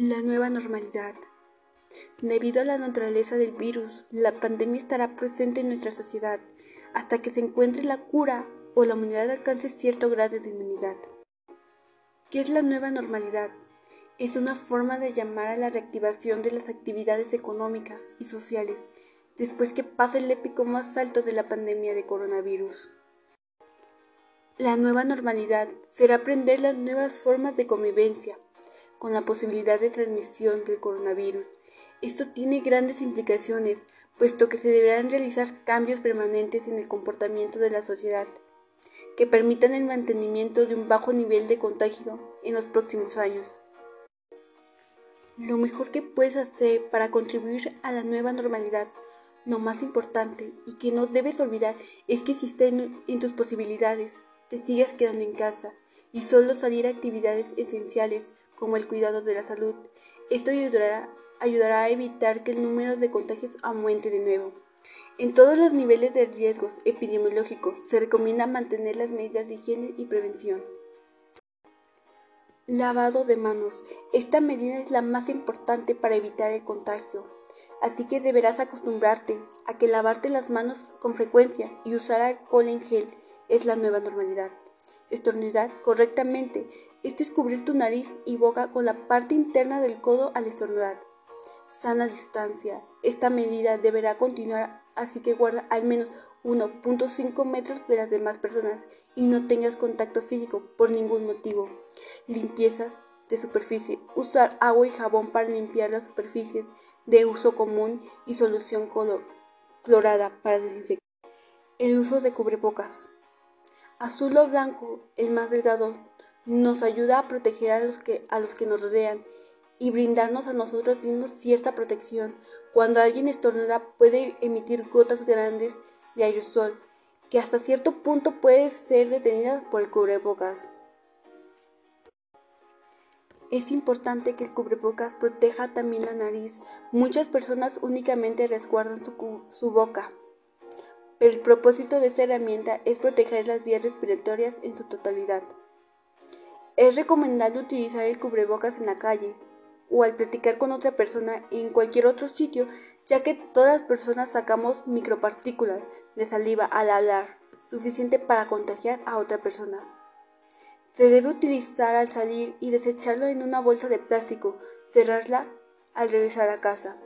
La nueva normalidad. Debido a la naturaleza del virus, la pandemia estará presente en nuestra sociedad hasta que se encuentre la cura o la humanidad alcance cierto grado de inmunidad. ¿Qué es la nueva normalidad? Es una forma de llamar a la reactivación de las actividades económicas y sociales después que pase el épico más alto de la pandemia de coronavirus. La nueva normalidad será aprender las nuevas formas de convivencia con la posibilidad de transmisión del coronavirus. Esto tiene grandes implicaciones, puesto que se deberán realizar cambios permanentes en el comportamiento de la sociedad, que permitan el mantenimiento de un bajo nivel de contagio en los próximos años. Lo mejor que puedes hacer para contribuir a la nueva normalidad, lo más importante y que no debes olvidar es que si está en, tus posibilidades, te sigas quedando en casa y solo salir a actividades esenciales como el cuidado de la salud. Esto ayudará, ayudará a evitar que el número de contagios aumente de nuevo. En todos los niveles de riesgos epidemiológicos se recomienda mantener las medidas de higiene y prevención. Lavado de manos. Esta medida es la más importante para evitar el contagio. Así que deberás acostumbrarte a que lavarte las manos con frecuencia y usar alcohol en gel es la nueva normalidad. Estornudar correctamente es cubrir tu nariz y boca con la parte interna del codo al estornudar. Sana distancia. Esta medida deberá continuar, así que guarda al menos 1.5 metros de las demás personas y no tengas contacto físico por ningún motivo. Limpiezas de superficie. Usar agua y jabón para limpiar las superficies de uso común y solución clorada para desinfectar. El uso de cubrebocas. Azul o blanco, el más delgado, nos ayuda a proteger a los que, a los que nos rodean y brindarnos a nosotros mismos cierta protección. Cuando alguien estornuda puede emitir gotas grandes de aerosol que hasta cierto punto puede ser detenida por el cubrebocas. Es importante que el cubrebocas proteja también la nariz. Muchas personas únicamente resguardan su, su boca, pero el propósito de esta herramienta es proteger las vías respiratorias en su totalidad. Es recomendable utilizar el cubrebocas en la calle o al platicar con otra persona en cualquier otro sitio, ya que todas las personas sacamos micropartículas de saliva al hablar, suficiente para contagiar a otra persona. Se debe utilizar al salir y desecharlo en una bolsa de plástico, cerrarla al regresar a casa.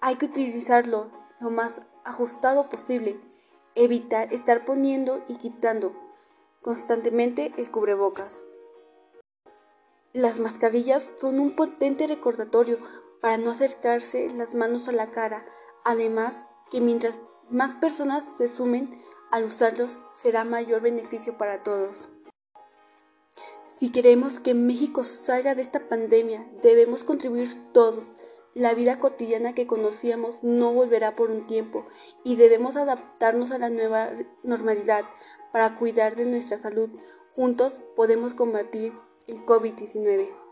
Hay que utilizarlo lo más ajustado posible, evitar estar poniendo y quitando constantemente el cubrebocas. Las mascarillas son un potente recordatorio para no acercarse las manos a la cara, además que mientras más personas se sumen al usarlos será mayor beneficio para todos. Si queremos que México salga de esta pandemia, debemos contribuir todos. La vida cotidiana que conocíamos no volverá por un tiempo y debemos adaptarnos a la nueva normalidad para cuidar de nuestra salud. Juntos podemos combatir el COVID-19.